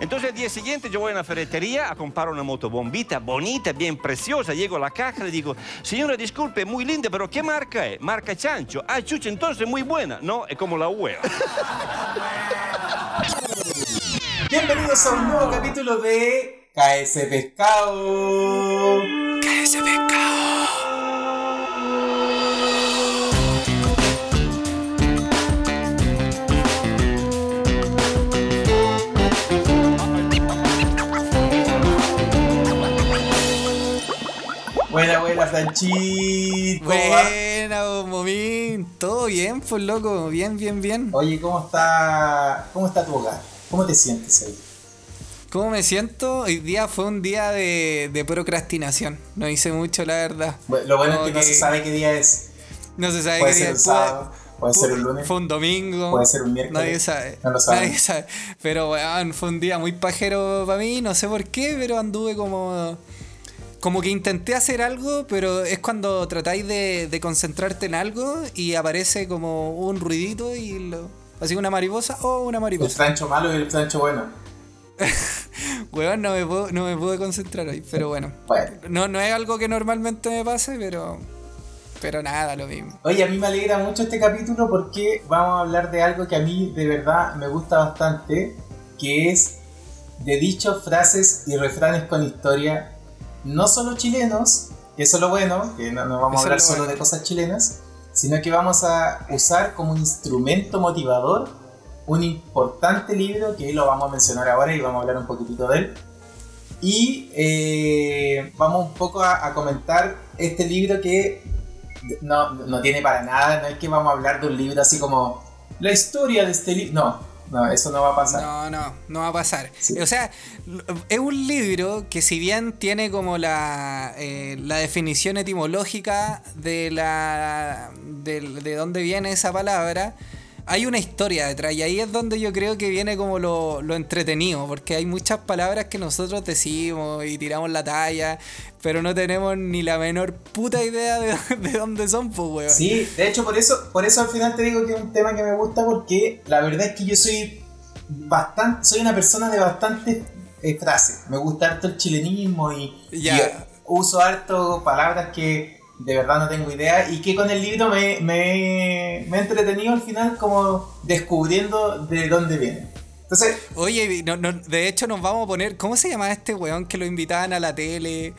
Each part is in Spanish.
Entonces el día siguiente yo voy a una ferretería a comprar una motobombita bonita, bien preciosa. Llego a la caja y le digo, señora, disculpe, muy linda, pero ¿qué marca es? Marca Chancho. Ah, chucha, entonces muy buena. No, es como la hueva. Bienvenidos a un nuevo capítulo de KS Pescado. KS Pescado. Buena, buena, Momín. Todo bien, pues loco. Bien, bien, bien. Oye, ¿cómo está, cómo está tu hogar? ¿Cómo te sientes ahí? ¿Cómo me siento? Hoy día fue un día de, de procrastinación. No hice mucho, la verdad. Bueno, lo bueno Como es que, no se sabe qué día es. No se sabe Puede qué ser día sábado, puede ser un lunes, Fue un domingo. puede ser un miércoles. Nadie sabe. No lo sabe. Nadie sabe. Pero, weón, fue un día muy pajero para mí. No sé por qué, pero anduve como. Como que intenté hacer algo, pero es cuando tratáis de, de concentrarte en algo y aparece como un ruidito y lo. Así una mariposa o una El mariposa. Francho malo y el Francho bueno. Weón, no me, puedo, no me pude concentrar hoy, pero bueno. Bueno. No, no es algo que normalmente me pase, pero. Pero nada, lo mismo. Oye, a mí me alegra mucho este capítulo porque vamos a hablar de algo que a mí de verdad me gusta bastante, que es de dichos, frases y refranes con historia, no solo chilenos, que eso es lo bueno, que no, no vamos Eso a hablar solo bueno. de cosas chilenas, sino que vamos a usar como un instrumento motivador un importante libro que lo vamos a mencionar ahora y vamos a hablar un poquitito de él. Y eh, vamos un poco a, a comentar este libro que no, no tiene para nada, no es que vamos a hablar de un libro así como la historia de este libro. No, no, eso no va a pasar. No, no, no va a pasar. Sí. O sea, es un libro que si bien tiene como la, eh, la definición etimológica de la de, de dónde viene esa palabra, hay una historia detrás y ahí es donde yo creo que viene como lo, lo entretenido, porque hay muchas palabras que nosotros decimos y tiramos la talla, pero no tenemos ni la menor puta idea de, de dónde son, pues, weón. Sí, de hecho por eso, por eso al final te digo que es un tema que me gusta porque la verdad es que yo soy bastante, soy una persona de bastantes eh, frases. Me gusta harto el chilenismo y uso harto palabras que de verdad no tengo idea y que con el libro me, me, me he entretenido al final como descubriendo de dónde viene. Entonces, Oye, no- no- de hecho nos vamos a poner, ¿cómo se llamaba este weón que lo invitaban a la tele?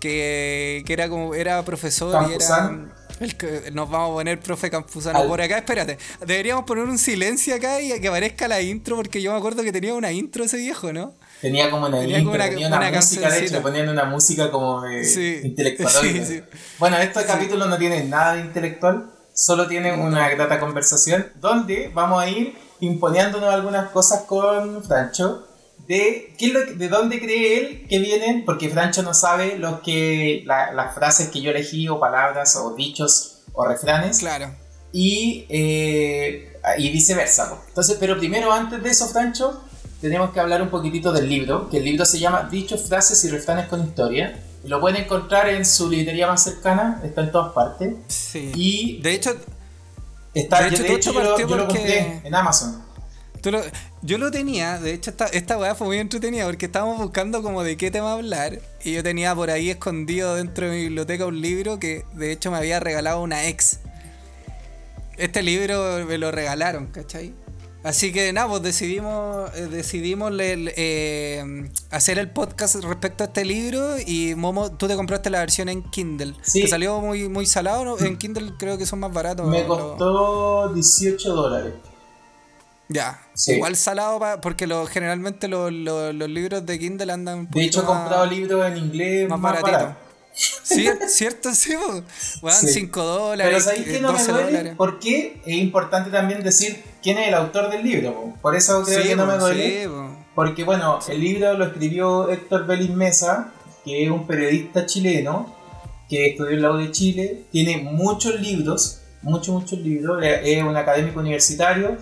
Que, que era como, era profesor y era... Campuzano. el nos vamos a poner profe Campuzano Al- por acá, espérate. Deberíamos poner un silencio acá y que aparezca la intro, porque yo me acuerdo que tenía una intro ese viejo, ¿no? Tenía como una, Tenía intro, una- tenía una, una música, de hecho, ponían una música como de Sí, intelectual. sí, sí. Bueno, este capítulo no tiene nada de intelectual, solo tiene una grata conversación donde vamos a ir imponiéndonos algunas cosas con Francho de qué es lo de dónde cree él que vienen, porque Francho no sabe lo que la- las frases que yo elegí o palabras o dichos o refranes Claro. y, eh, y viceversa. Entonces, pero primero, antes de eso, Francho, tenemos que hablar un poquitito del libro, que el libro se llama Dichos, frases y refranes con historia. Lo pueden encontrar en su librería más cercana, está en todas partes. Sí. Y De hecho, está, de yo, hecho, de todo hecho, yo, lo- yo lo compré en Amazon. Tú lo- yo lo tenía, de hecho esta, esta weá fue muy entretenida porque estábamos buscando como de qué tema hablar y yo tenía por ahí escondido dentro de mi biblioteca un libro que de hecho me había regalado una ex. Este libro me lo regalaron, ¿cachai? Así que nada, pues decidimos, eh, decidimos le- le- eh, hacer el podcast respecto a este libro y Momo, tú te compraste la versión en Kindle. Sí. Te salió muy, muy salado, ¿no? En Kindle creo que son más baratos. Me costó 18 dólares. Ya, Sí. igual salado pa- porque lo, generalmente los, libros de Kindle andan un De hecho, he comprado libros en inglés más más, baratos. Sí, ¿Cierto? Sí, po. Weón, Sí. 5 dólares, Pero ¿sabéis eh, que no me 12 duele? dólares. Porque es importante también decir quién es el autor del libro. po. Por eso creo Sí, que no me duele. sí, po. Porque bueno, el libro lo escribió Héctor Vélez Mesa, que es un periodista chileno que estudió en la U de Chile, tiene muchos libros, muchos, muchos libros, eh, es un académico universitario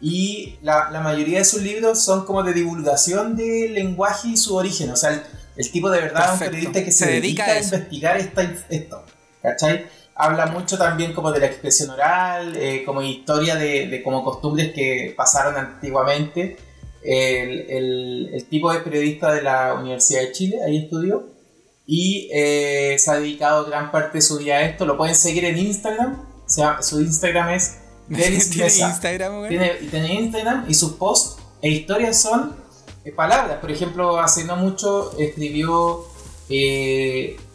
y la, la mayoría de sus libros son como de divulgación del lenguaje y su origen, o sea, el, el tipo de verdad es un Perfecto. periodista que se, Se dedica, dedica a a investigar esta, esto, ¿cachai? Habla mucho también como de la expresión oral, eh, como historia de, de como costumbres que pasaron antiguamente El, el- el tipo es periodista de la Universidad de Chile, ahí estudió. Y eh, se ha dedicado gran parte de su vida a esto. Lo pueden seguir en Instagram. O sea, su Instagram es Denis ¿Tiene Mesa. Instagram? Tiene, tiene Instagram y sus posts e historias son eh, palabras. Por ejemplo, hace no mucho escribió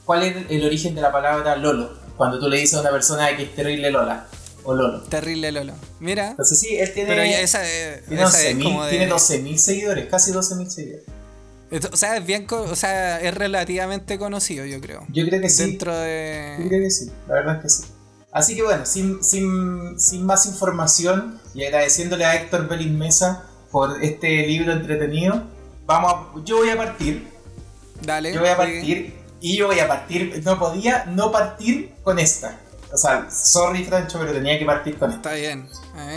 cuál es el origen de la palabra Lolo. Cuando tú le dices a una persona que es terrible Lola o Lolo. Terrible Lolo. Mira. Entonces sí, él tiene, Pero esa, tiene, esa es 11.000 como de. tiene 12.000 seguidores, casi 12.000 seguidores. O sea, es bien, o sea, es relativamente conocido, yo creo. Yo creo que sí. Dentro Yo de. creo que sí, la verdad es que sí. Así que bueno, sin, sin, sin más información y agradeciéndole a Héctor Belín Mesa por este libro entretenido, vamos a- yo voy a partir, Dale. yo voy a partir y yo voy a partir, no podía no partir con esta. O sea, sorry Francho, pero tenía que partir con esta. Está bien.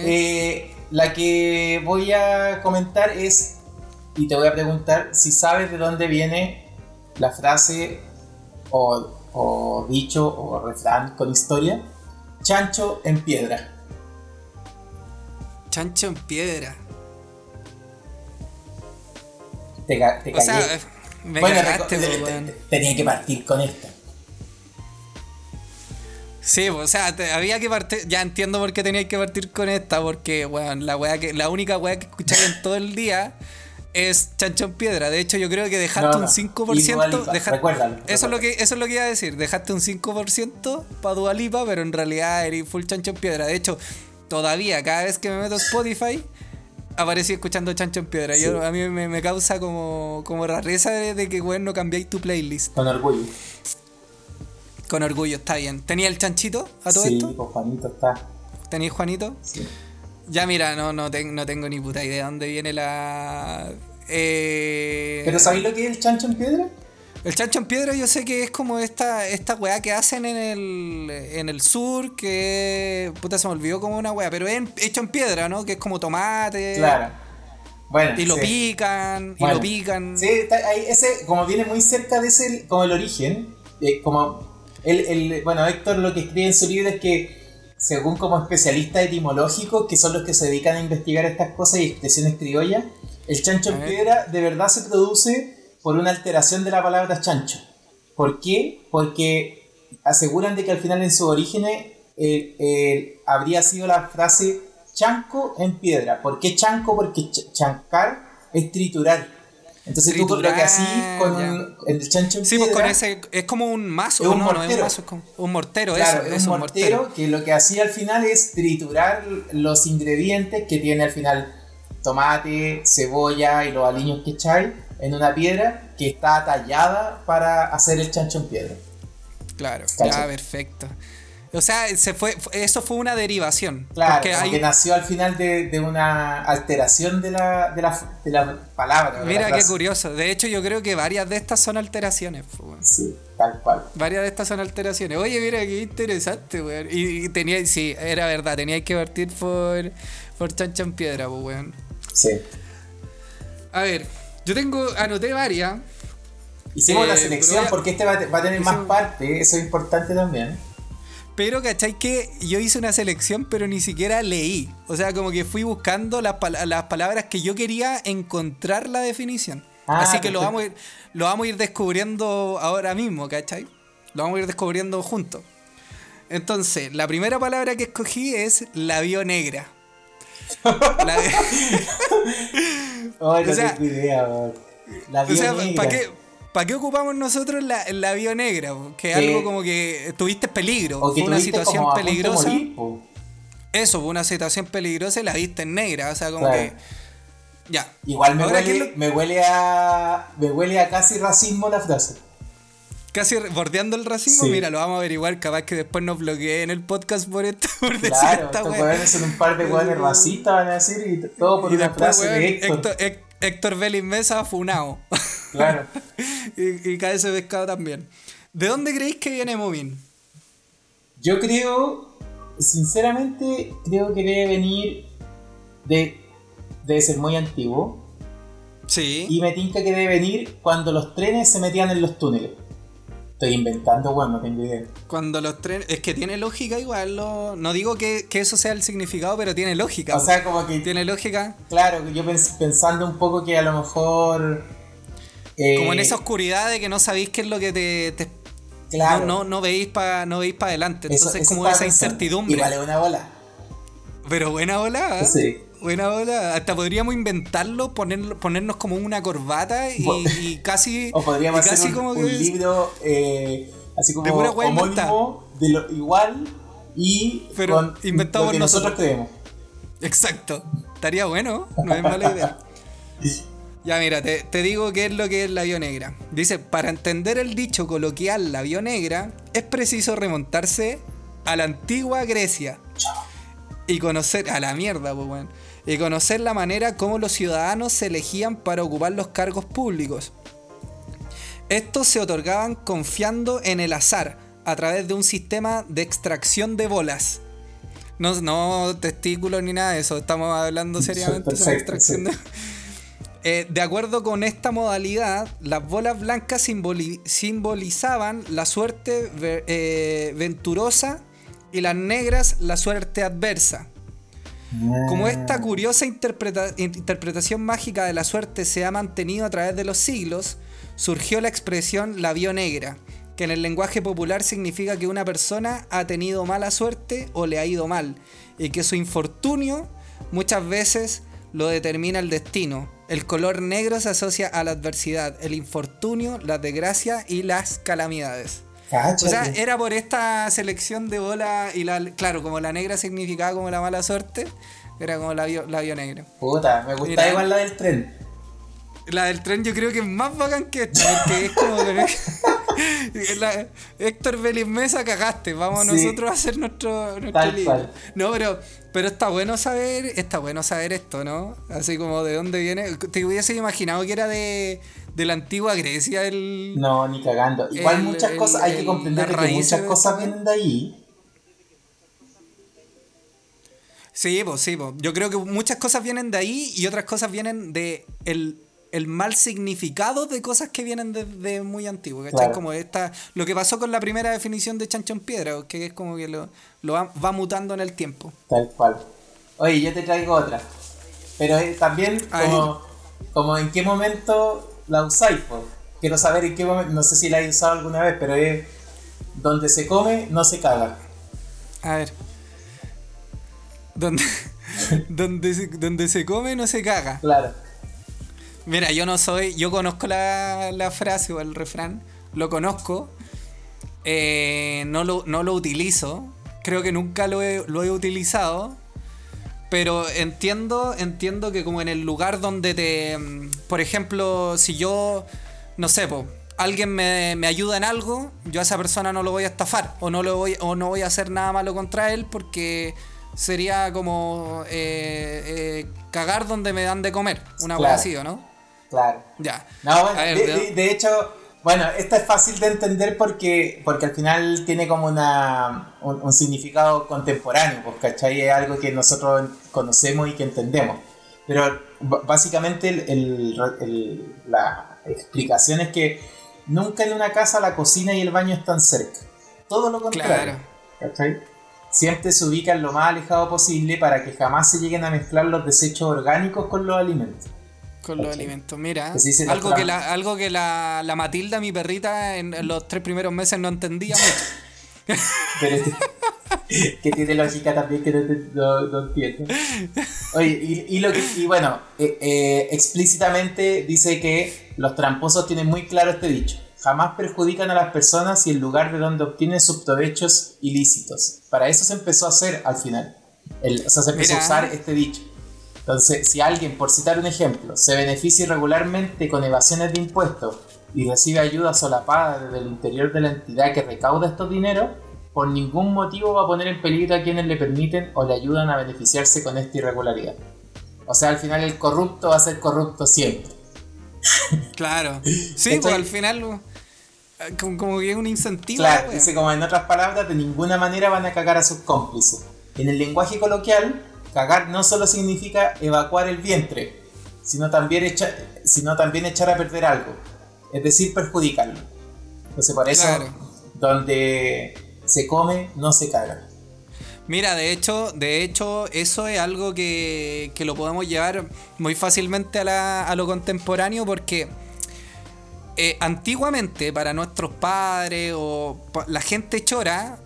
Eh, la que voy a comentar es, y te voy a preguntar si sabes de dónde viene la frase o, o dicho o refrán con historia, chancho en piedra. Chancho en piedra. Te, te O sea, callé. Me Bueno, cagaste, te- te- tenía que partir con esta. Sí, o sea, te- había que partir. Ya entiendo por qué tenías que partir con esta, porque, weón, la wea que, la única weá que escucháis en todo el día es chancho en piedra. De hecho, yo creo que dejaste No, un no. 5%. Y Dua Lipa, deja- recuérdalo, eso, es lo que, eso es lo que iba a decir. Dejaste un 5% para Dualipa, pero en realidad eres full chancho en piedra. De hecho, todavía, cada vez que me meto a Spotify. Aparecí escuchando Chancho en Piedra. Yo, Sí. a mí me, me causa como, como rareza de, de que, weón, no cambiáis tu playlist. Con orgullo. Con orgullo, está bien. ¿Tenía el chanchito a todo sí, esto? pues Juanito está. ¿Tenías Juanito? sí. Ya mira, no, no, no tengo ni puta idea de dónde viene la... Eh, ¿Pero sabéis lo que es el chancho en piedra? El chancho en piedra yo sé que es como esta, esta weá que hacen en el, en el sur, que... Puta, se me olvidó como una weá, pero es en- hecho en piedra, ¿no? Que es como tomate. Claro. Bueno. Y lo sí. pican, y lo pican. Sí, está ahí, ese, como viene muy cerca de ese, como el origen, eh, como el, el- bueno, Héctor lo que escribe en su libro es que según como especialistas etimológicos, que son los que se dedican a investigar estas cosas y expresiones criollas, el chancho en piedra de verdad se produce por una alteración de la palabra chancho. ¿Por qué? Porque aseguran de que al final en sus orígenes eh, eh, habría sido la frase chanco en piedra. ¿Por qué chanco? Porque ch- chancar es triturar. Entonces tú lo que Triturar, así con el chancho en Sí, pues piedra, con ese... Es como un mazo, Es un no, no es un mortero. mazo, es como un mortero, claro, eso, es un mortero, que lo que hacía al final es triturar los ingredientes que tiene al final tomate, cebolla y los aliños que echáis en una piedra que está tallada para hacer el chancho en piedra. Claro, Cacho. ya, perfecto. O sea, se fue, eso fue una derivación. Claro, porque hay, que nació al final de, de una alteración de la, de la, de la palabra. de la Mira qué curioso. De hecho, yo creo que varias de estas son alteraciones. pues. Sí, tal cual. Varias de estas son alteraciones. Oye, mira qué interesante, weón. Y, y tenía, sí, era verdad, teníais que partir por, por chancha en piedra, pues, weón. Sí. A ver, yo tengo, anoté varias. Hicimos Eh, la selección porque este va, a- va a tener más hicimos- parte, eso es importante también. Pero, ¿cachai? Que yo hice una selección, pero ni siquiera leí. O sea, como que fui buscando las, pala- las palabras que yo quería encontrar la definición. Ah, Así que lo vamos, a ir, lo vamos a ir descubriendo ahora mismo, ¿cachai? Lo vamos a ir descubriendo juntos. Entonces, la primera palabra que escogí es la negra. La- no O sea- idea. La o sea, ¿para qué, pa' qué ocupamos nosotros la, la negra? Que es algo como que tuviste peligro. O que Fue una situación como peligrosa. morir. Eso, fue una situación peligrosa y la viste en negra. O sea, como Claro. que. Ya. Igual me Ahora, ¿qué huele, lo- me huele a. Me huele a casi racismo la frase. Casi bordeando el racismo, Sí. mira, lo vamos a averiguar. Capaz que después nos bloqueen el podcast por, esto, por decir Claro, esta weones son un par de weones racistas, van a decir, y todo por Y una después, frase weón, de Héctor. Héctor, Héctor, Héctor Vélez Mesa funao. Claro. y, y cae ese pescado también. ¿De dónde creéis que viene Movin? Yo creo, sinceramente, creo que debe venir de. Debe ser muy antiguo. Sí. Y me tinca que debe venir cuando los trenes se metían en los túneles. Estoy inventando, bueno, no tengo idea. Cuando los trenes. Es que tiene lógica igual. Lo, no digo que, que eso sea el significado, pero tiene lógica. O sea, como que. Tiene lógica. Claro, yo pens- pensando un poco que a lo mejor. eh, Como en esa oscuridad de que no sabéis qué es lo que te. te- Claro. No, no, no veis para no veis para adelante. Entonces, eso como esa pensando. incertidumbre. Igual es una bola. Pero buena bola. ¿eh? Sí. Buena bola. Hasta podríamos inventarlo, ponerlo, ponernos como una corbata y, casi. O podríamos y casi hacer un, como un que- libro eh, así como De pura wea homónimo, de lo igual y Pero con inventado lo por que nosotros nosotros. creemos. Exacto. Estaría bueno, no es mala idea. Ya mira, te, te digo qué es lo que es la vio negra. Dice, para entender el dicho coloquial la vio negra, es preciso remontarse a la antigua Grecia y conocer, a la mierda, pues weón, y conocer la manera como los ciudadanos se elegían para ocupar los cargos públicos. Estos se otorgaban confiando en el azar a través de un sistema de extracción de bolas. No, no testículos ni nada de eso, estamos hablando seriamente de extracción de... Eh, de acuerdo con esta modalidad, las bolas blancas simboli- simbolizaban la suerte eh, venturosa y las negras la suerte adversa. Como esta curiosa interpreta- interpretación mágica de la suerte se ha mantenido a través de los siglos, surgió la expresión la vio negra, que en el lenguaje popular significa que una persona ha tenido mala suerte o le ha ido mal, y que su infortunio muchas veces lo determina el destino. El color negro se asocia a la adversidad, el infortunio, la desgracia y las calamidades. Cáchate. O sea, era por esta selección de bola y la, claro, como la negra significaba como la mala suerte, era como la vio, la negra. Puta, me gusta igual la del tren. La del tren yo creo que es más bacán que esta, porque es como que- la- Héctor Feliz Mesa cagaste, vamos Sí. nosotros a hacer nuestro, nuestro Tal libro. cual. No, pero, pero está bueno saber, está bueno saber esto, ¿no? Así como de dónde viene. Te hubiese imaginado que era de, de la antigua Grecia el. No, ni cagando. Igual El- muchas el- cosas, hay que el- comprender que muchas cosas vienen de ahí. Sí, pues sí, pues. Yo creo que muchas cosas vienen de ahí y otras cosas vienen de el, el mal significado de cosas que vienen desde muy antiguo, ¿cachai? Claro. Como esta, lo que pasó con la primera definición de chancho en piedra, que es como que lo, lo va, va mutando en el tiempo. Tal cual. Oye, yo te traigo otra. Pero eh, también como, como en qué momento la usáis, po. Quiero saber en qué momento, no sé si la he usado alguna vez, pero es donde se come, no se caga. A ver. Donde, donde, se, donde se come no se caga. Claro. Mira, yo no soy, yo conozco la, la frase o el refrán, lo conozco, eh, no, lo, no lo utilizo, creo que nunca lo he, lo he utilizado, pero entiendo, entiendo que como en el lugar donde te, por ejemplo, si yo, no sé, po, alguien me, me ayuda en algo, yo a esa persona no lo voy a estafar o no, lo voy, o no voy a hacer nada malo contra él porque sería como eh, eh, cagar donde me dan de comer, una Claro. así, ¿o no? Claro. Ya. No, bueno, A ver, de, ¿no? de- de hecho, bueno, esta es fácil de entender porque, porque al final tiene como una, un, un significado contemporáneo, pues, ¿cachai? Es algo que nosotros conocemos y que entendemos. Pero básicamente el- el- el- la explicación es que nunca en una casa la cocina y el baño están cerca. Todo lo contrario. Claro. ¿cachai? Siempre se ubican lo más alejado posible para que jamás se lleguen a mezclar los desechos orgánicos con los alimentos. Con los alimentos. Mira, Pues algo que, la, algo que la, la Matilda, mi perrita, en, en los tres primeros meses no entendía mucho. Pero este- que tiene lógica también que no, no- no entiendo. Oye, y, y lo que- y bueno, eh, eh, explícitamente dice que los tramposos tienen muy claro este dicho. Jamás perjudican a las personas y el lugar de donde obtienen sus provechos ilícitos. Para eso se empezó a hacer al final. El- o sea, se empezó Mira. a usar este dicho. Entonces, si alguien, por citar un ejemplo, se beneficia irregularmente con evasiones de impuestos y recibe ayuda solapada desde el interior de la entidad que recauda estos dineros, por ningún motivo va a poner en peligro a quienes le permiten o le ayudan a beneficiarse con esta irregularidad. O sea, al final el corrupto va a ser corrupto siempre. Claro. Sí, pues al final eh, como, que es un incentivo. Claro, dice como en otras palabras, de ninguna manera van a cagar a sus cómplices. En el lenguaje coloquial, cagar no solo significa evacuar el vientre, sino también, echa- sino también echar a perder algo, es decir, perjudicarlo. Entonces por eso, Claro. donde se come, no se caga. Mira, de hecho, de hecho, eso es algo que, que lo podemos llevar muy fácilmente a, la- a lo contemporáneo porque eh, antiguamente para nuestros padres o la gente chora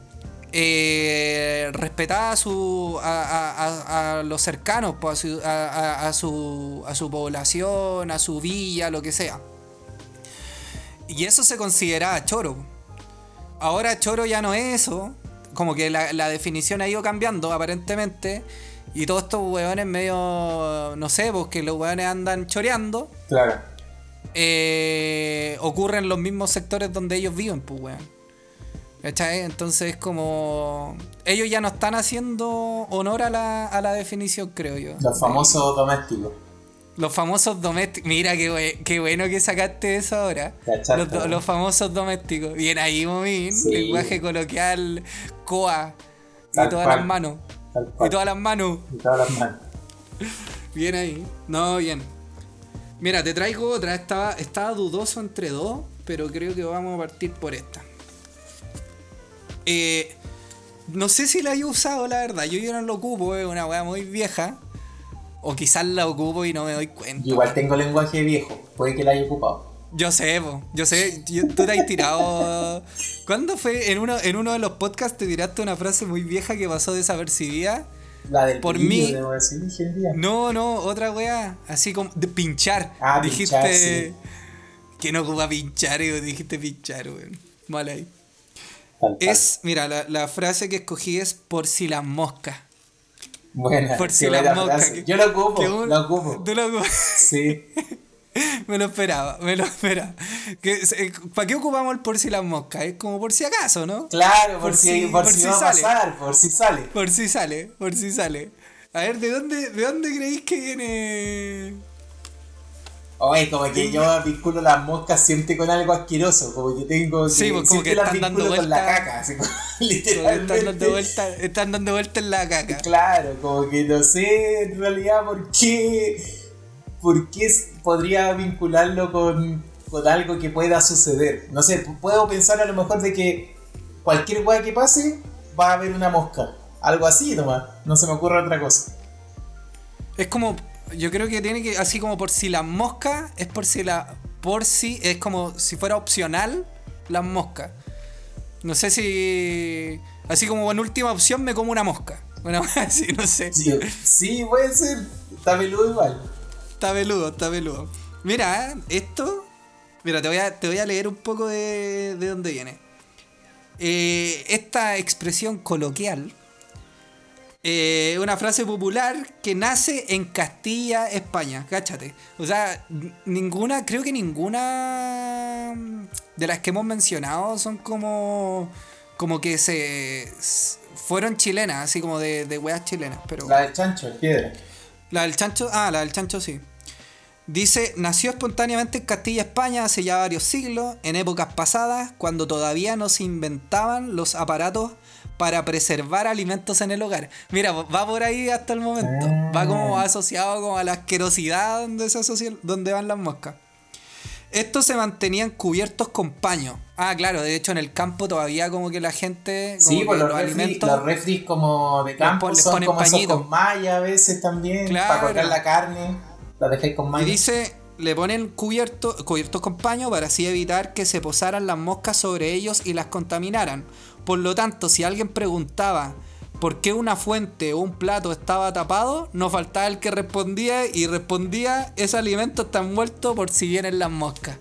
eh, respetaba a, su, a, a- a- los cercanos, pues, a, su, a- su, a su población, a su villa, lo que sea. Y eso se consideraba choro. Ahora choro ya no es eso. Como que la, la definición ha ido cambiando aparentemente. Y todos estos hueones medio, no sé, porque los hueones andan choreando. Claro. eh, ocurre en los mismos sectores donde ellos viven, pues weón. ¿Cachai? Entonces como... Ellos ya no están haciendo honor a la, a la definición, creo yo. Los famosos domésticos. Los famosos domésticos. Mira qué, qué bueno que sacaste eso ahora. Los, do- ¿no? los famosos domésticos. Bien ahí, Momín. Sí. Lenguaje coloquial, coa. Y todas cual. las manos. Y todas las manos. Y todas las manos. Bien ahí. No, bien. Mira, te traigo otra. Estaba, estaba dudoso entre dos, pero creo que vamos a partir por esta. Eh, no sé si la he usado, la verdad. Yo ya no lo ocupo, es una weá muy vieja. O quizás la ocupo y no me doy cuenta. Yo igual tengo lenguaje viejo. Puede que la haya ocupado. Yo sé, po, yo sé, yo- tú te has tirado. ¿Cuándo fue? En uno, en uno de los podcasts te tiraste una frase muy vieja que pasó desapercibida. La del Por mí-. No, no, otra weá. Así como de pinchar. Ah, dijiste pinchar, sí. que no ocupa pinchar y dijiste pinchar, weón. Mal ahí. Es, mira, la, la frase que escogí es por si las moscas. Buena. Por si las moscas. Yo lo ocupo, un- lo ocupo. Tú lo ocupas. Sí. Me lo esperaba, me lo esperaba. Que, eh, ¿Para qué ocupamos el por si las moscas? Es como por si acaso, ¿no? Claro, por, Por si, si- por por si si va a sale. pasar, por si sale. Por si sale, por si sale. A ver, ¿de dónde, de dónde creéis que viene? Como que yo vinculo las moscas siempre con algo asqueroso, como que tengo que, Sí, pues, como siempre que las están dando vinculo con la vuelta- caca, así como, Están literalmente. dando vueltas están dando vuelta en la caca. Claro, como que no sé en realidad por qué, por qué podría vincularlo con, con algo que pueda suceder. No sé, puedo pensar a lo mejor de que cualquier weá que pase va a haber una mosca. Algo así nomás, no se me ocurre otra cosa. Es como, yo creo que tiene que, así como por si las moscas, es por si la, por si, es como si fuera opcional las moscas. No sé si, así como en última opción me como una mosca. Una así, no sé. Sí, sí, puede ser, está peludo igual. Está peludo, está peludo. Mira, esto. Mira, te voy a, te voy a leer un poco de, de dónde viene. Eh, esta expresión coloquial eh, una frase popular que nace en Castilla, España. Cáchate. O sea, ninguna, creo que ninguna de las que hemos mencionado son como. como que se. fueron chilenas, así como de, de weas chilenas. Pero. La del chancho, piedra. La del chancho, ah, la del chancho sí. Dice, nació espontáneamente en Castilla, España, hace ya varios siglos, en épocas pasadas, cuando todavía no se inventaban los aparatos para preservar alimentos en el hogar. Mira, va por ahí hasta el momento. Va como asociado como a la asquerosidad donde, se asocia, donde van las moscas. Estos se mantenían cubiertos con paño. Ah, claro, de hecho en el campo todavía como que la gente... Como Sí, que pues los, los refri, alimentos... los refris como de campo les son ponen como esos con malla a veces también, Claro. para cortar la carne, la dejáis con Y malla. dice, le ponen cubierto, cubiertos con paño para así evitar que se posaran las moscas sobre ellos y las contaminaran. Por lo tanto, si alguien preguntaba por qué una fuente o un plato estaba tapado, no faltaba el que respondía y respondía, ese alimento está muerto por si vienen las moscas.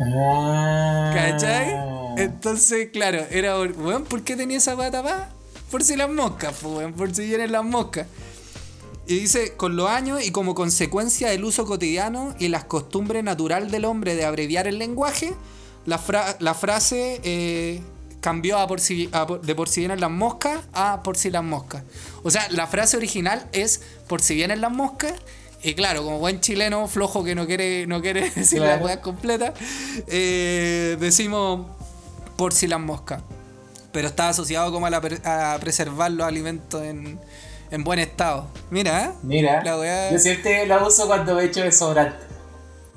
Ah. ¿Cachai? Entonces, claro, era, weón, ¿por qué tenía esa pata tapada? Por si las moscas, weón, por si vienen las moscas. Y dice, con los años y como consecuencia del uso cotidiano y las costumbres natural del hombre de abreviar el lenguaje, la, fra- la frase eh, cambió a por si, a por- de por si vienen las moscas a por si las moscas. O sea, la frase original es por si vienen las moscas. Y claro, como buen chileno flojo que no quiere, no quiere decir la Claro. weá completa, eh, decimos por si las moscas. Pero está asociado como a, la a preservar los alimentos en, en buen estado. Mira, ¿eh? Mira, La weá- yo siempre la uso cuando he hecho desodorante.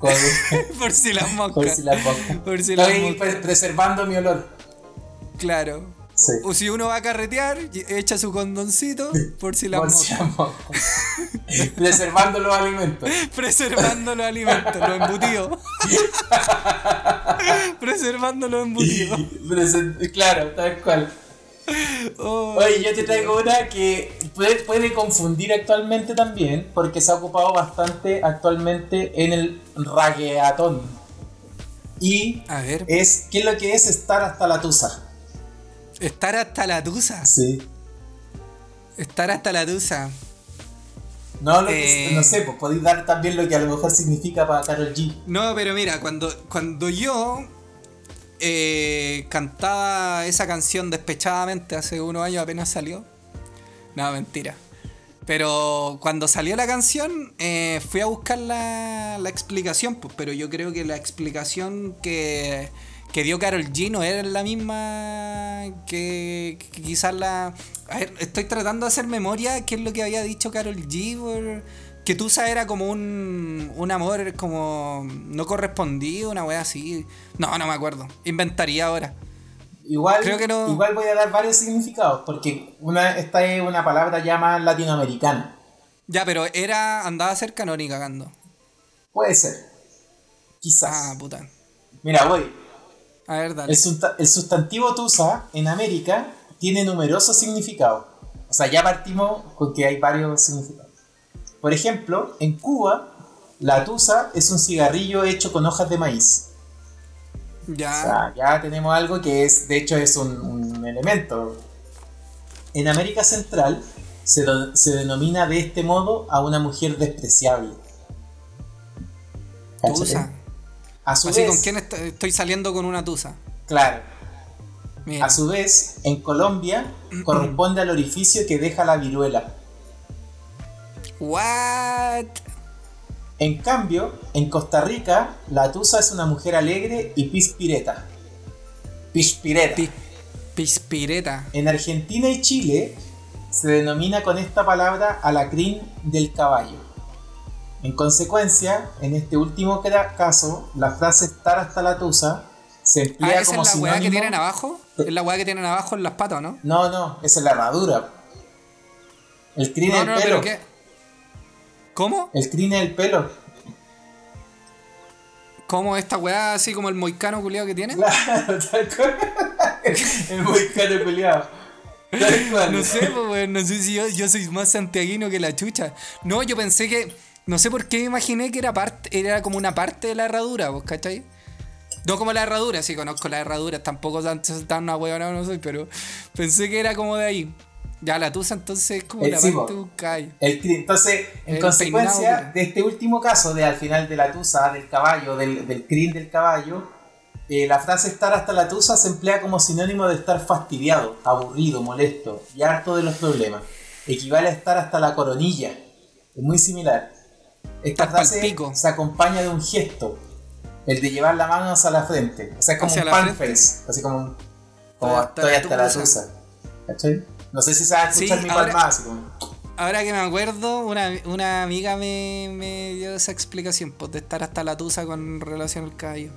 Por si las por moscas. si las moscas. Por si las Estoy moscas. pre- preservando mi olor. Claro. Sí. O si uno va a carretear, echa su condoncito por si las Por si preservando los alimentos. Preservando los alimentos, los embutidos. Preservando los embutidos. Claro, tal cual. Oh, Oye, yo te traigo una que puede, puede confundir actualmente también, porque se ha ocupado bastante actualmente en el ragueatón. Y A ver, es, ¿qué es lo que es estar hasta la tusa? Estar hasta la tusa. Sí. Estar hasta la tusa. No, lo que- Eh. no sé, pues podéis dar también lo que a lo mejor significa para Carol G. No, pero mira, cuando, cuando yo eh, cantaba esa canción despechadamente hace unos años apenas salió. No, mentira. Pero cuando salió la canción eh, fui a buscar la, la explicación, pues, pero yo creo que la explicación que, que dio Carol G no era la misma que, que quizás la... A ver, estoy tratando de hacer memoria qué es lo que había dicho Carol G. por- que Tusa era como un, un amor como no correspondido, una wea así. No, no me acuerdo. Inventaría ahora. Igual, Creo que no- igual voy a dar varios significados, porque una, esta es una palabra ya más latinoamericana. Ya, pero era. andaba cerca, no ni cagando. Puede ser. Quizás. Ah, puta. Mira, voy. A ver, dale. El, susta- el sustantivo tusa en América tiene numerosos significados. O sea, ya partimos con que hay varios significados. Por ejemplo, en Cuba, la tusa es un cigarrillo hecho con hojas de maíz. Ya. O sea, ya tenemos algo que es, de hecho, es un, un elemento. En América Central se, se denomina de este modo a una mujer despreciable. Tusa. A su Así, vez, ¿con quién est- estoy saliendo con una tusa? claro, a su vez, en Colombia corresponde al orificio que deja la viruela. What? En cambio, en Costa Rica, la tusa es una mujer alegre y pispireta. Pispireta. Pi- Pispireta. En Argentina y Chile se denomina con esta palabra alacrín del caballo. En consecuencia, en este último caso, la frase estar hasta la tusa se Ah, emplea ¿esa como es la weá que sinónimo- tienen abajo? Es la weá que tienen abajo en las patas, ¿no? No, no, esa es la herradura. El crin No, del pelo. pero ¿qué? ¿Cómo? El crin del pelo. ¿Cómo esta weá así como el moicano culiado que tiene? Claro, tal cual. Es muy caro culiado. Tal cual. No sé, pues, no sé si yo, yo soy más santiaguino que la chucha. No, yo pensé que. No sé por qué me imaginé que era parte, era como una parte de la herradura, ¿vos cachai? No como la herradura, sí conozco la herradura, tampoco tan, tan una huevona no soy, pero pensé que era como de ahí. Ya la tusa entonces es como Eh, la sí, parte de un callo. El. Entonces, en El consecuencia peinado, de este último caso, de al final de la tusa, del caballo, del, del crin del caballo, eh, la frase estar hasta la tusa se emplea como sinónimo de estar fastidiado, aburrido, molesto y harto de los problemas. Equivale a estar hasta la coronilla. Es muy similar. Esta frase pico. se acompaña de un gesto, el de llevar la mano hacia la frente. O sea, es como un pan face, así como, un- como Estoy hasta estoy la hasta la tusa. ¿Cachai? No sé si se va a escuchar Sí, mi ahora- palmada, así como. Ahora que me acuerdo, una, una amiga me, me dio esa explicación, pues de estar hasta la tusa con relación al caballo.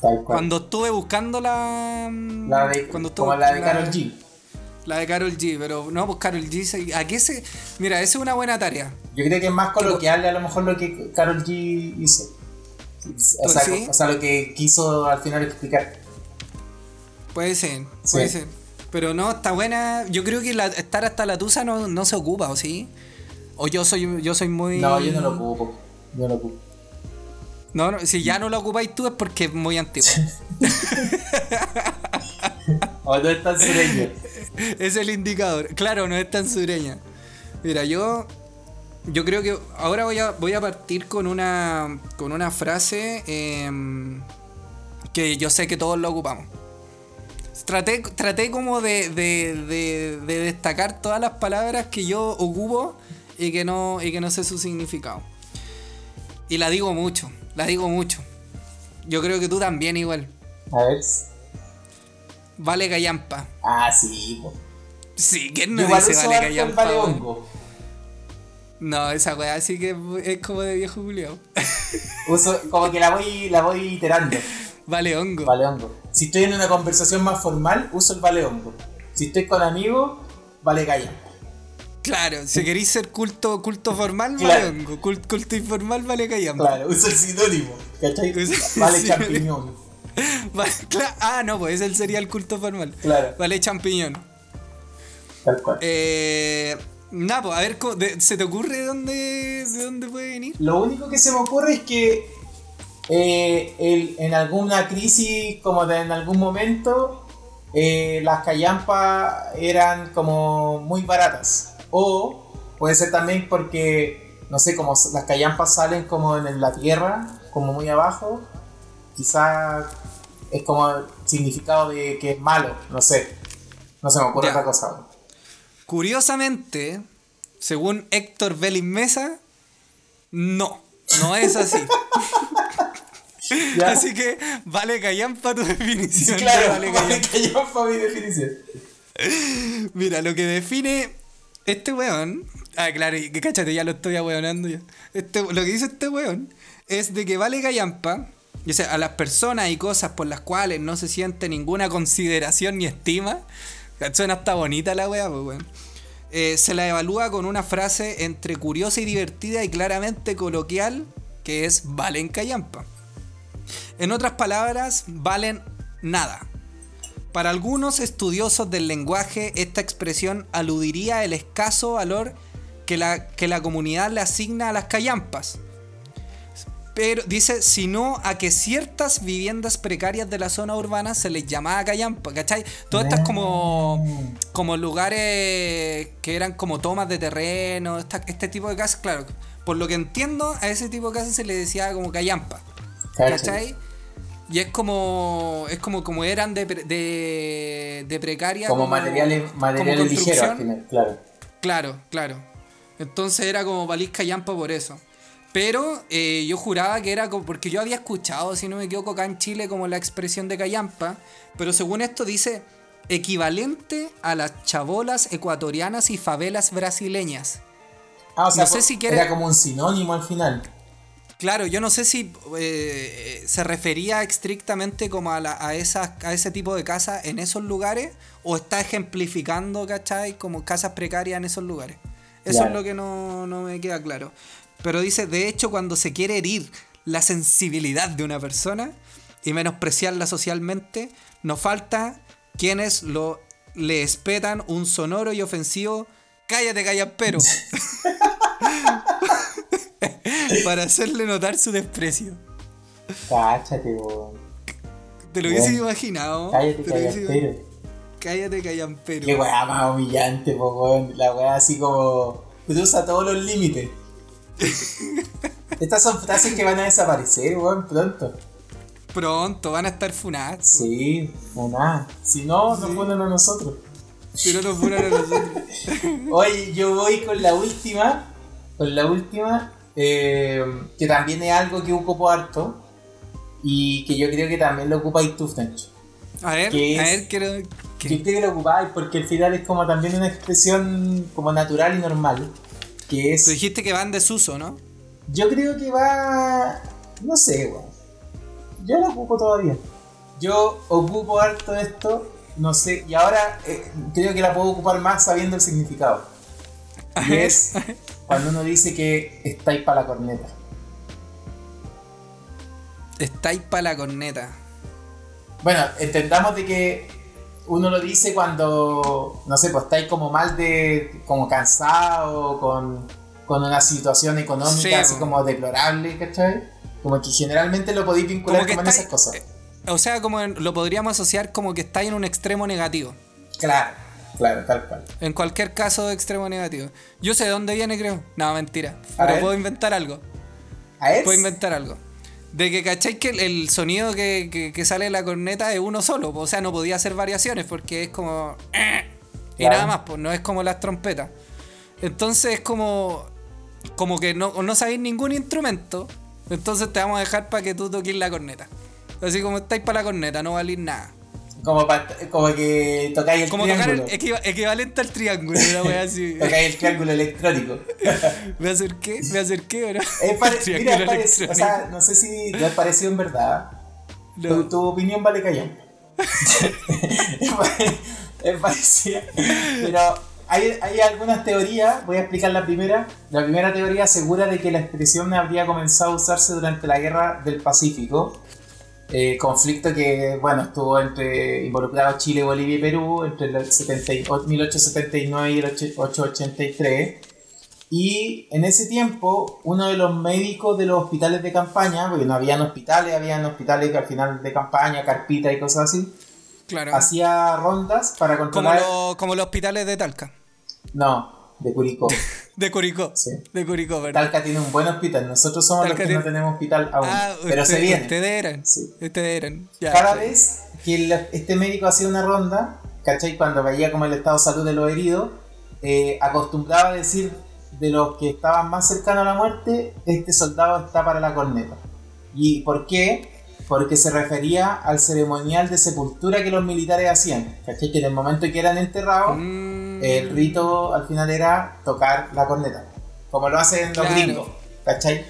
Tal cual. Cuando estuve buscando la. La de, cuando estuve como la de Karol G. La de Carol G, pero no, pues Carol G. se- ¿A qué se.? Mira, esa es una buena tarea. Yo creo que es más coloquial a lo mejor lo que Karol G hizo. O sea, ¿Sí? o sea, lo que quiso al final explicar. Puede ser, puede Sí. ser. Pero no, está buena. Yo creo que la- estar hasta la tusa no, no se ocupa, ¿o sí? O yo soy, yo soy muy. No, yo no lo ocupo. Yo no lo ocupo. No, no, si ya no lo ocupáis tú es porque es muy antiguo. O no es tan sureño. es el indicador. Claro, no es tan sureña. Mira, yo. Yo creo que ahora voy a, voy a partir con una. con una frase. em, que yo sé que todos lo ocupamos. Traté, traté como de, de, de- de destacar todas las palabras que yo ocupo y que no, y que no sé su significado. Y la digo mucho, la digo mucho. Yo creo que tú también igual. A ver. Vale Gallampa. Ah, sí. po. Sí, ¿quién no Igual dice Vale Gallampa? vale hongo. No, esa weá sí que es como de viejo Julio. Uso, como que la voy, la voy iterando. Vale hongo. Vale hongo. Si estoy en una conversación más formal, uso el vale hongo. Si estoy con amigos, vale calla. Claro, si queréis ser culto, culto formal, Claro. vale hongo. Cult- culto informal, vale callampa. Claro, uso el sinónimo. ¿Cachai? Vale sí. champiñón. Vale, ah, no, pues ese sería el culto formal. Claro, Vale champiñón. tal cual. Eh, nada, pues a ver, ¿cómo- de- ¿se te ocurre de dónde, de dónde puede venir? Lo único que se me ocurre es que eh, el- en alguna crisis, como de en algún momento, eh, las callampas eran como muy baratas. O puede ser también porque, no sé, como las callampas salen como en la tierra, como muy abajo, quizá es como el significado de que es malo, no sé. No se me ocurre Ya. otra cosa. Curiosamente, según Héctor Vélez Mesa, no, no es así. Ya. Así que vale callampa tu definición. de Claro, vale vale callampa. callampa mi definición. Mira, lo que define este weón. Ah, claro, y que cáchate, ya lo estoy ahueonando ya. Este, lo que dice este weón es de que vale callampa. A las personas y cosas por las cuales no se siente ninguna consideración ni estima. Suena hasta bonita la wea, pues weón. eh, se la evalúa con una frase entre curiosa y divertida y claramente coloquial que es valen callampa. En otras palabras, valen nada. Para algunos estudiosos del lenguaje, esta expresión aludiría al escaso valor que la, que la comunidad le asigna a las callampas. Pero dice, sino a que ciertas viviendas precarias de la zona urbana se les llamaba callampa, ¿cachai? Todo esto es como, como lugares que eran como tomas de terreno, esta- este tipo de casas, claro. Por lo que entiendo, a ese tipo de casas se le decía como callampa. ¿Cachai? Y es como. Es como como eran de, de, de precaria. Como materiales, como materiales ligeros al final, claro. Claro, claro. Entonces era como valís callampa por eso. Pero eh, yo juraba que era como. Porque yo había escuchado, si no me equivoco, acá en Chile como la expresión de callampa. Pero según esto dice equivalente a las chabolas ecuatorianas y favelas brasileñas. Ah, o sea, No sé si quiere- era como un sinónimo al final. Claro, yo no sé si eh, se refería estrictamente como a, la- a, esas, a ese tipo de casas en esos lugares o está ejemplificando, ¿cachai? Como casas precarias en esos lugares. Eso Claro. es lo que no, no me queda claro. Pero dice, de hecho, cuando se quiere herir la sensibilidad de una persona y menospreciarla socialmente, nos falta quienes lo, le espetan un sonoro y ofensivo cállate, callampero. para hacerle notar su desprecio. Cáchate, weón. Te lo hubiese imaginado. Cállate, callampero. Cállate, callampero. Qué weá más humillante, po. La weá así como. Cruza todos los límites. Estas son frases que van a desaparecer, weón, pronto. Pronto van a estar funadas. Sí, o nada. Si no, nos ponen a nosotros. Si no nos funan a nosotros. Oye, yo voy con la última. Con la última. eh, que también es algo que ocupo harto. Y que yo creo que también lo ocupáis tú, Francho. A ver, ¿Qué a ver, quiero. Yo ¿qué? creo que lo ocupáis porque al final es como también una expresión como natural y normal. Que es. Tú dijiste que van desuso, ¿no? Yo creo que va. No sé, weón. Yo lo ocupo todavía. Yo ocupo harto esto, no sé, y ahora eh, creo que la puedo ocupar más sabiendo el significado. Y es cuando uno dice que estáis para la corneta. Estáis para la corneta. Bueno, entendamos de que uno lo dice cuando, no sé, pues estáis como mal de, como cansado, con, con una situación económica Sí, así como deplorable, ¿cachai? Como que generalmente lo podéis vincular Como en esas cosas. O sea, como en- lo podríamos asociar como que estáis en un extremo negativo. Claro, claro, tal cual. En cualquier caso, extremo negativo. Yo sé de dónde viene, creo. No, mentira. A Pero ver. puedo inventar algo. A Puedo inventar algo. De que, ¿cachai? Que el, el sonido que, que- que sale de la corneta es uno solo. O sea, no podía hacer variaciones porque es como... "Eh", Y Claro. nada más, pues no es como las trompetas. Entonces es como... Como que no, no sabéis ningún instrumento. Entonces te vamos a dejar para que tú toques la corneta. Así como estáis para la corneta, no valís nada. Como, pa- como que tocáis el Como tocar triángulo. el equiva- equivalente al triángulo, una wea así. Tocáis el triángulo electrónico. ¿Me acerqué? ¿Me acerqué no? Es pare- mira, es parecido, o sea, no sé si te ha parecido en verdad. No. Tu, tu opinión vale callar. es pare- es parecida. Pero hay, hay algunas teorías, voy a explicar la primera. La primera teoría asegura de que la expresión habría comenzado a usarse durante la guerra del Pacífico. Eh, conflicto que, bueno, estuvo entre involucrado Chile, Bolivia y Perú entre el 70 y- 1879 y el 1883. Y en ese tiempo, uno de los médicos de los hospitales de campaña, porque no habían hospitales, habían hospitales que al final de campaña, carpita y cosas así, Claro. hacía rondas para Como, controlar. lo- como los hospitales de Talca. No, de Curicó. De Curicó. Sí. De Curicó, ¿verdad? Talca tiene un buen hospital. Nosotros somos Talca los que no tiene- tenemos hospital aún. Ah, pero se usted- viene. Ustedes eran. Sí. Ustedes eran. Ya, Cada sí. vez que el- este médico hacía una ronda, ¿cachai? Cuando veía como el estado de salud de los heridos, eh, acostumbraba a decir de los que estaban más cercanos a la muerte, este soldado está para la corneta. ¿Y por qué? Porque se refería al ceremonial de sepultura que los militares hacían, ¿cachai? Que en el momento que eran enterrados, Mm, el rito al final era tocar la corneta, como lo hacen los Claro. gringos, ¿cachai?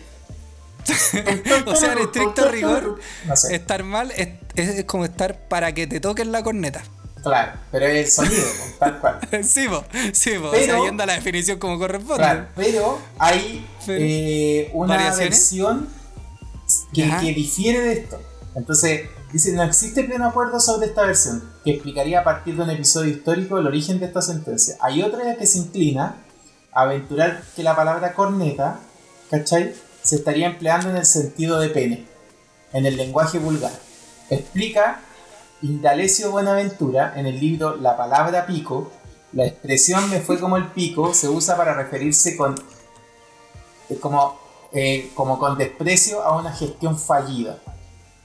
o sea, en estricto rigor, No sé. estar mal es, es como estar para que te toquen la corneta. Claro, pero es el sonido, tal cual. sí, po, sí, po. Pero- o sea, yendo a la definición como corresponde. Claro, pero hay Pero- eh, una versión que difiere de esto. Entonces, dice, no existe pleno acuerdo sobre esta versión, que explicaría a partir de un episodio histórico el origen de esta sentencia. Hay otra que se inclina a aventurar que la palabra corneta, ¿cachai? Se estaría empleando en el sentido de pene, en el lenguaje vulgar. Explica Indalecio Buenaventura en el libro La palabra pico, la expresión me fue como el pico se usa para referirse con eh, como, eh, como con desprecio a una gestión fallida.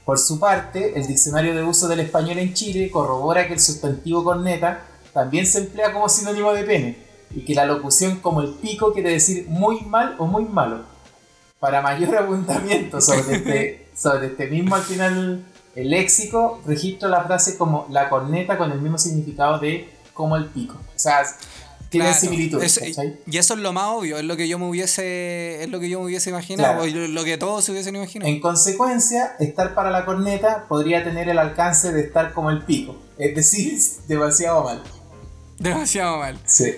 Por su parte, el diccionario de uso del español en Chile corrobora que el sustantivo corneta también se emplea como sinónimo de pene y que la locución como el pico quiere decir muy mal o muy malo. Para mayor abundamiento sobre este, sobre este mismo al final el léxico registra la frase como la corneta con el mismo significado de como el pico. O sea, tienen Claro, similitudes, es- y eso es lo más obvio, es lo que yo me hubiese, es lo que yo me hubiese imaginado, Claro. lo, que todos se hubiesen imaginado. En consecuencia, estar para la corneta podría tener el alcance de estar como el pico, es decir, es demasiado mal. Demasiado mal. Sí.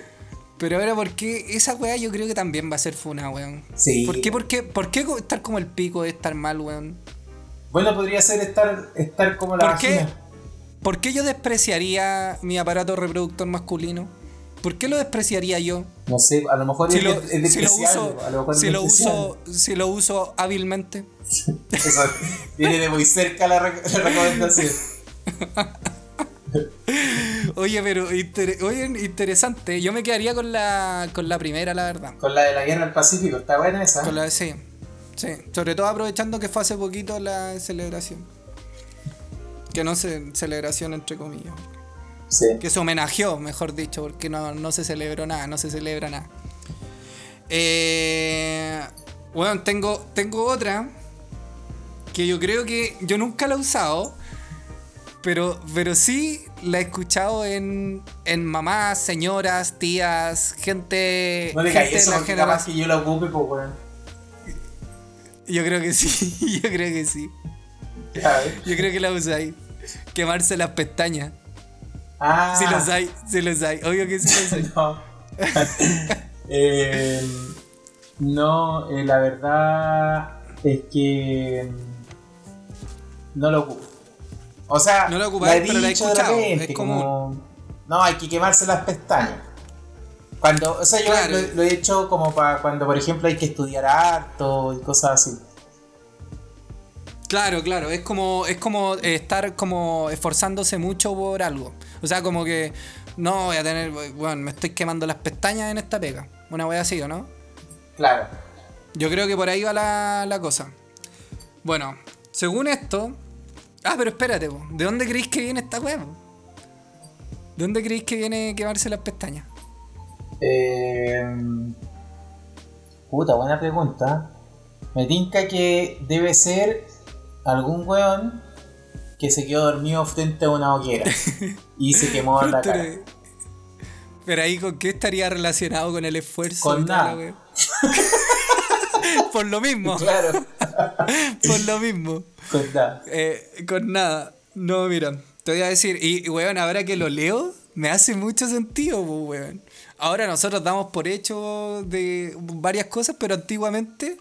Pero ahora, ¿por qué esa weá yo creo que también va a ser funa, weón? Sí. ¿Por qué, por qué, por qué estar como el pico es estar mal, weón? Bueno, podría ser estar, estar como la ¿Por qué? ¿Por qué yo despreciaría mi aparato reproductor masculino? ¿Por qué lo despreciaría yo? No sé, a lo mejor Si es, lo, de- es si lo uso, a lo mejor es si lo uso, si lo uso hábilmente. Eso viene de muy cerca la, re- la recomendación. Oye, pero inter- oye, interesante. Yo me quedaría con la, con la primera, la verdad. Con la de la guerra del Pacífico, está buena esa. Con la sí. Sí. Sobre todo aprovechando que fue hace poquito la celebración. Que no sé, celebración entre comillas. Sí. Que se homenajeó, mejor dicho, porque no, no se celebró nada, no se celebra nada. Eh, bueno, tengo, tengo otra que yo creo que yo nunca la he usado, pero, pero sí la he escuchado en, en mamás, señoras, tías, gente, No le gente eso de la generación. que yo la ocupe, pues weón. Yo creo que sí, yo creo que sí. Yo creo que la usáis. Quemarse las pestañas. Ah. Si los hay, si los hay. Obvio que sí los hay. No. Eh, no, eh, la verdad es que mm, no lo ocupo. O sea, No lo ocupáis, he pero la he escuchado, repente, es como, no, hay que quemarse las pestañas. Cuando, o sea, yo Claro. lo, lo he hecho como para cuando, por ejemplo, hay que estudiar harto y cosas así. Claro, claro, es como, es como eh, estar como esforzándose mucho por algo. O sea, como que no voy a tener, bueno, me estoy quemando las pestañas en esta pega. Una wea así, ¿o no? Claro. Yo creo que por ahí va la, la cosa. Bueno, según esto. Ah, pero espérate, po. ¿de dónde creéis que viene esta wea? po? ¿De dónde creéis que viene quemarse las pestañas? Eh, puta, buena pregunta. Me tinca que debe ser algún weón que se quedó dormido frente a una hoguera y se quemó la cara. Pero ahí, ¿con qué estaría relacionado con el esfuerzo? Con nada. Por lo mismo. Claro, Por lo mismo. con nada. Eh, con nada. No, mira, te voy a decir, y weón, ahora que lo leo, me hace mucho sentido, weón. Ahora nosotros damos por hecho de varias cosas, pero antiguamente,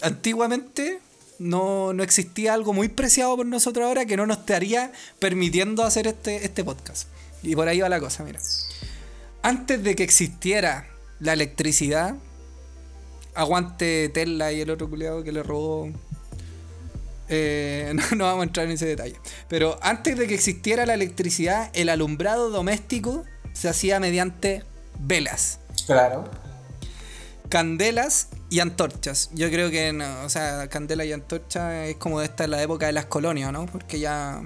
antiguamente no, no existía algo muy preciado por nosotros ahora que no nos estaría permitiendo hacer este, este podcast. Y por ahí va la cosa, mira. Antes de que existiera la electricidad, aguante Tesla y el otro culiado que le robó eh, no, no vamos a entrar en ese detalle. Pero antes de que existiera la electricidad, el alumbrado doméstico se hacía mediante velas, Claro. candelas y antorchas. Yo creo que, no, o sea, candela y antorcha es como esta en la época de las colonias, ¿no? Porque ya...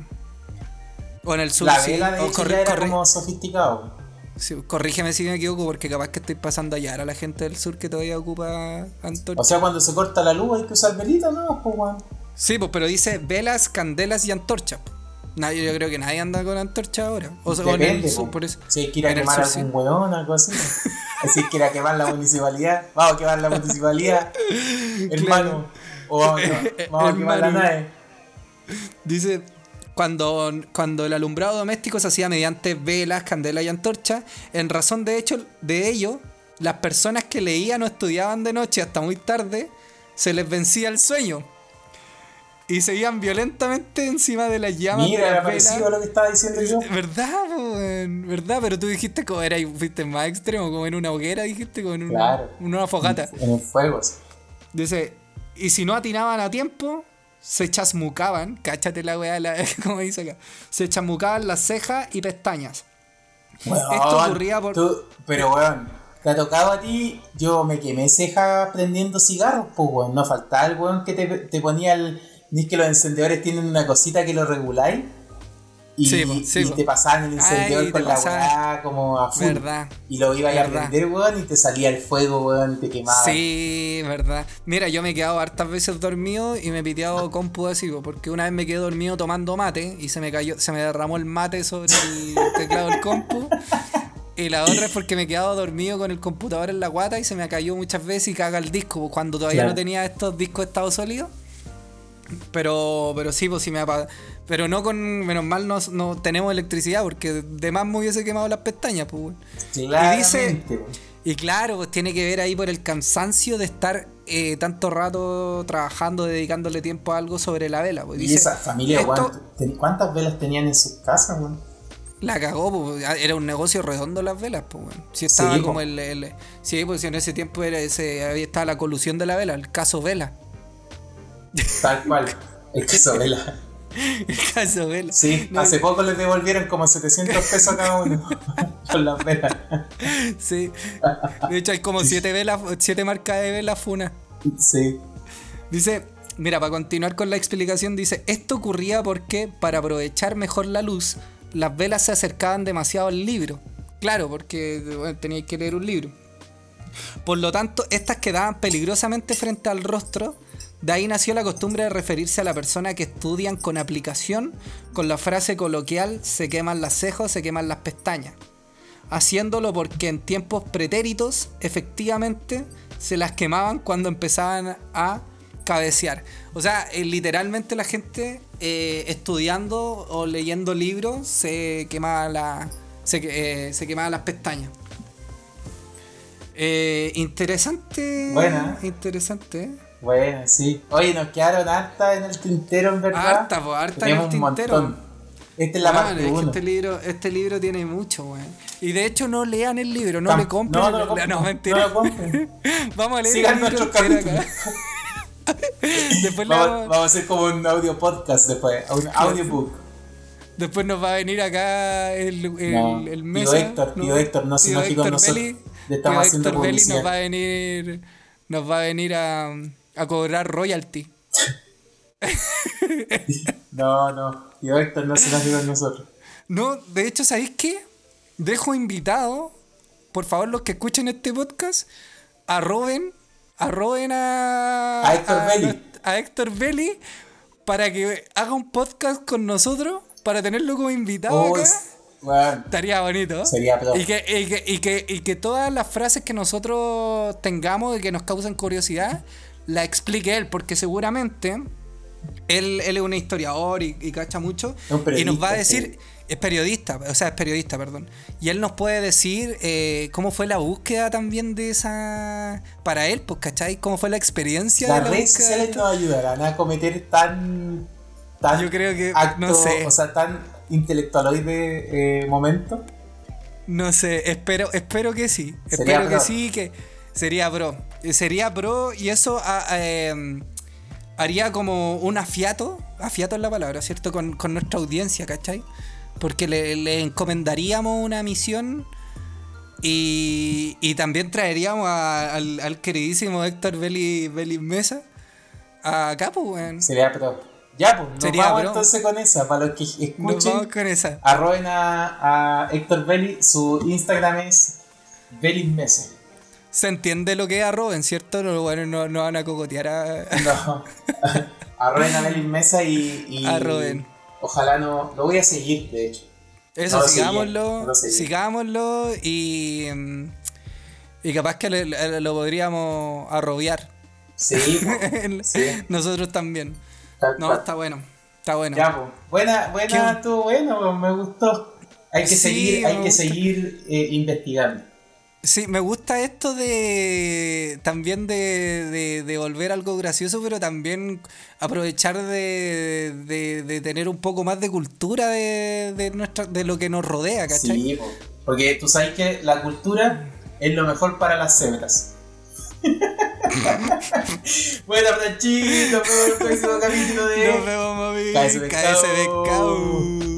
O en el sur, La sí. vela de O corri- era corri- como sofisticado. sí, corrígeme si me equivoco, porque capaz que estoy pasando allá a la gente del sur que todavía ocupa antorchas. O sea, cuando se corta la luz hay que usar velitas, ¿no? Pues. Sí, pues, pero dice velas, candelas y antorchas. Nadie, yo creo que nadie anda con antorcha ahora. O sea, Depende, el sur, po. por eso. Si En el quemar sur, algún weón, algo así. Si a quemar la municipalidad, vamos a quemar la municipalidad, hermano. O vamos, a- vamos a quemar la nave. Dice, cuando, cuando el alumbrado doméstico se hacía mediante velas, candelas y antorchas, en razón de hecho de ello, las personas que leían o estudiaban de noche hasta muy tarde, se les vencía el sueño. Y se iban violentamente encima de las llamas Mira, de las parecido a lo que estaba diciendo yo. ¿Verdad, po, weón? ¿Verdad? Pero tú dijiste como era y fuiste más extremo, como en una hoguera, dijiste, como en una, Claro. una fogata. En el fuego, sí. Dice, y si no atinaban a tiempo, se chasmucaban, cáchate la weá, la, como dice acá, se chasmucaban las cejas y pestañas. Esto ocurría por- tú- pero, weón, te ha tocado a ti, yo me quemé ceja prendiendo cigarros, pues, weón. No faltaba el weón que te, te ponía el. Ni que los encendedores tienen una cosita que lo reguláis. Y, Sí, sí, y te pasaban el encendedor Ay, con la weá como a full. Verdad. Y lo ibas a prender, weón, y te salía el fuego, weón, y te quemaba. Sí, verdad. Mira, yo me he quedado hartas veces dormido y me he piteado compu así, po, porque una vez me quedé dormido tomando mate y se me cayó, se me derramó el mate sobre el teclado del compu. Y la otra es porque me he quedado dormido con el computador en la guata y se me cayó muchas veces y caga el disco, cuando todavía Claro. no tenía estos discos de estado sólido. Pero, pero sí, pues sí me ha Pero no con. Menos mal no, no tenemos electricidad porque de más me hubiese quemado las pestañas, pues. Y dice-. Y claro, pues tiene que ver ahí por el cansancio de estar eh, tanto rato trabajando, dedicándole tiempo a algo sobre la vela. Pues Y dice, esa familia, esto ¿cuántas velas tenían en sus casas, weón? La cagó, pues, era un negocio redondo las velas, pues, weón. Si estaba Sí, como el, el- Sí, pues en ese tiempo era ese, ahí estaba la colusión de la vela, el caso vela. Tal cual. El queso vela. El caso vela. Sí, No, hace poco les devolvieron como 700 pesos a cada uno con las velas. Sí. De hecho hay como siete velas, siete marcas de velas funa. Sí. Dice, mira, para continuar con la explicación, dice, esto ocurría porque para aprovechar mejor la luz, las velas se acercaban demasiado al libro. Claro, porque bueno, teníais que leer un libro. Por lo tanto, estas quedaban peligrosamente frente al rostro. De ahí nació la costumbre de referirse a la persona que estudian con aplicación con la frase coloquial se queman las cejas, se queman las pestañas. Haciéndolo porque en tiempos pretéritos, efectivamente, se las quemaban cuando empezaban a cabecear. O sea, eh, literalmente la gente eh, estudiando o leyendo libros se quemaba, la, se, eh, se quemaba las pestañas. Eh, interesante. Buena. Interesante. Bueno, sí. Oye, nos quedaron hartas en el tintero, en verdad. Harta, po, harta en el un tintero. montón. Esta es la Weón, parte es que 1. este libro, este libro tiene mucho, weón. Y de hecho no lean el libro, no Tam- le compren. no, no lo compren, no, no mentira. lo compren. Vamos a leer Sigan el libro acá. después, Vamos, vamos- vamos a hacer como un audio podcast después, un audiobook. después nos va a venir acá el, el, No, el tío Mesa, Héctor, tío Héctor, no se Tío con nosotros. Le estamos tío haciendo Héctor Belli nos va a venir, nos va a venir a, a cobrar royalty. No, no, tío Héctor no se enoje con nosotros. No, de hecho, ¿sabéis qué? Dejo invitado, por favor, los que escuchen este podcast, arroben, arroben a, A Héctor Belli. a Héctor Belli para que haga un podcast con nosotros, para tenerlo como invitado Oh, acá. es- bueno, Estaría bonito. Sería. Y que, y, que, y, que, y que todas las frases que nosotros tengamos y que nos causan curiosidad, la explique él, porque seguramente él, él es un historiador y, y cacha mucho. Y nos va a decir, es periodista, o sea, es periodista, perdón. Y él nos puede decir eh, cómo fue la búsqueda también de esa. Para él, pues, ¿cachai? ¿Cómo fue la experiencia las de la redes sociales nos ayudarán a cometer tan. tan Yo creo que- acto, no sé. O sea, tan intelectualoide eh, momento. No sé, espero, espero que sí. Espero que sí, que sería pro. Sería pro y eso ah, eh, haría como un afiato, afiato es la palabra, ¿cierto? Con, con nuestra audiencia, ¿cachai? Porque le, le encomendaríamos una misión y, y también traeríamos a- al, al queridísimo Héctor Belli, Belli Mesa acá, pues, weón. Sería pro. Ya, pues, nos Sería vamos entonces con esa. Para los que escuchen, vamos con esa. arroben a, a Héctor Belli. Su Instagram es Belismese. Se entiende lo que es arroben, ¿cierto? Los weones no, no van a cocotear a... No. arroben a Belis Mesa y, y Arroben. Ojalá no. Lo voy a seguir, de hecho. Eso, No sigámoslo, no sigámoslo y, mm, y capaz que le- le- lo podríamos arrobiar. Sí. Nosotros también. tal No, está bueno. Está bueno. Ya, pues. Buena, buena, estuvo bueno, me gustó. Hay que Sí, seguir, hay que seguir eh, investigando. Sí, me gusta esto de también de, de, de volver algo gracioso, pero también aprovechar de, de, de tener un poco más de cultura de, de, nuestra, de lo que nos rodea, ¿cachai? Sí, po. porque tú sabes que la cultura es lo mejor para las cebras. bueno, Franchito, nos vemos en el próximo capítulo de Nos vemos, mami. KSB. KSB. Kau.